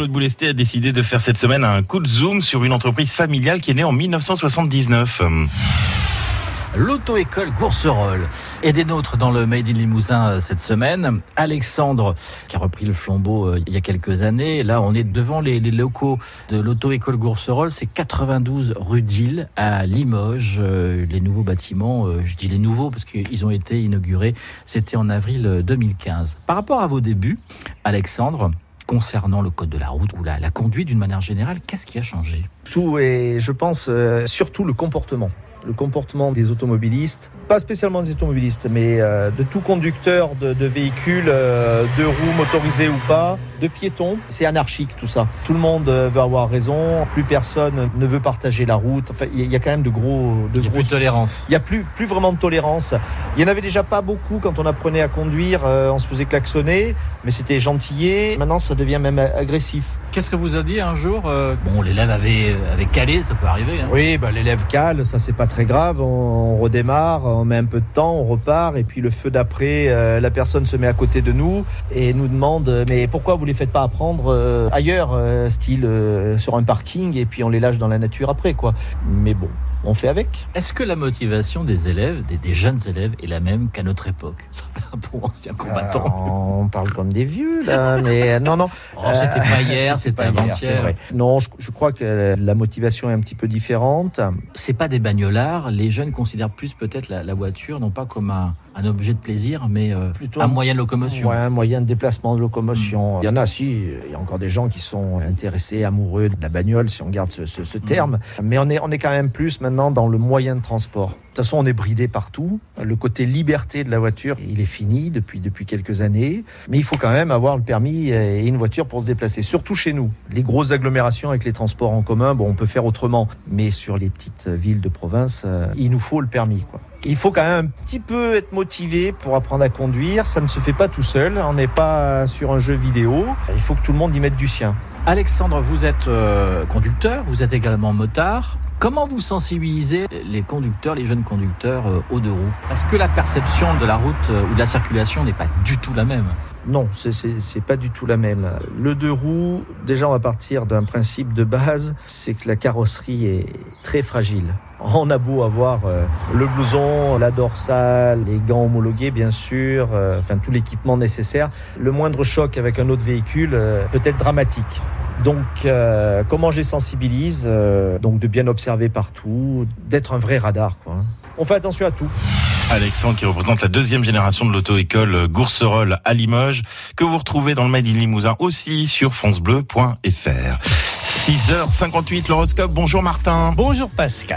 Claude Boulesté a décidé de faire cette semaine un coup de zoom sur une entreprise familiale qui est née en 1979. L'auto-école Gourcerolles est des nôtres dans le Made in Limousin euh, cette semaine. Alexandre, qui a repris le flambeau euh, il y a quelques années. Là, on est devant les, locaux de l'auto-école Gourcerolles. C'est 92 rue d'Île à Limoges. Euh, les nouveaux bâtiments, je dis les nouveaux parce qu'ils ont été inaugurés. C'était en avril 2015. Par rapport à vos débuts, Alexandre, concernant le code de la route ou la, conduite d'une manière générale, qu'est-ce qui a changé? Tout et je pense euh, surtout le comportement le comportement des automobilistes, pas spécialement des automobilistes, mais euh, de tout conducteur de, de véhicules, euh, de roues motorisées ou pas, de piétons. C'est anarchique tout ça. Tout le monde euh, veut avoir raison, plus personne ne veut partager la route. Enfin, il y, a quand même de gros, de Il a plus de tolérance. Il y a plus, plus vraiment de tolérance. Il y en avait déjà pas beaucoup quand on apprenait à conduire. euh, on se faisait klaxonner, mais c'était gentillé. Maintenant, ça devient même agressif. Qu'est-ce que vous a dit un jour euh, Bon, l'élève avait, avait calé, ça peut arriver. Hein. Oui, bah, l'élève cale, ça c'est pas très grave. On, on redémarre, on met un peu de temps, on repart, et puis le feu d'après, euh, la personne se met à côté de nous et nous demande euh, mais pourquoi vous les faites pas apprendre euh, ailleurs, euh, style euh, sur un parking, et puis on les lâche dans la nature après quoi. Mais bon, on fait avec. Est-ce que la motivation des élèves, des, des jeunes élèves, est la même qu'à notre époque? Ça fait un bon ancien combattant. Euh, on parle comme des vieux là, mais euh, non non. Oh, c'était pas hier, c'était avant-hier. Non, je, je crois que la motivation est un petit peu différente. C'est pas des bagnolards. Les jeunes considèrent plus peut-être la, la voiture, non pas comme un, un objet de plaisir, mais euh, Plutôt un moyen de locomotion. Ouais, un moyen de déplacement, de locomotion. Il y en a, si, il y a encore des gens qui sont intéressés, amoureux de la bagnole, si on garde ce, ce- ce terme. Mais on est, on est quand même plus maintenant dans le moyen de transport. De toute façon, on est bridé partout. Le côté liberté de la voiture, il est fini depuis, depuis quelques années. Mais il faut quand même avoir le permis et une voiture pour se déplacer, surtout chez nous. Les grosses agglomérations avec les transports en commun, bon, on peut faire autrement. Mais sur les petites villes de province, euh, il nous faut le permis, quoi. Il faut quand même un petit peu être motivé pour apprendre à conduire. Ça ne se fait pas tout seul. On n'est pas sur un jeu vidéo. Il faut que tout le monde y mette du sien. Alexandre, vous êtes euh, conducteur, vous êtes également motard. Comment vous sensibilisez les conducteurs, les jeunes conducteurs euh, aux deux roues? Parce que la perception de la route euh, ou de la circulation n'est pas du tout la même? Non, c'est- pas du tout la même. Le deux roues, déjà, on va partir d'un principe de base, c'est que la carrosserie est très fragile. On a beau avoir euh, le blouson, la dorsale, les gants homologués, bien sûr, euh, enfin tout l'équipement nécessaire. Le moindre choc avec un autre véhicule euh, peut être dramatique. Donc, euh, comment je les sensibilise Euh, Donc, de bien observer partout, d'être un vrai radar. Quoi. hein. On fait attention à tout. Alexandre qui représente la deuxième génération de l'auto-école Gourcerolles à Limoges, que vous retrouvez dans le Made in Limousin aussi sur francebleu.fr. 6h58 l'horoscope. Bonjour Martin. Bonjour Pascal.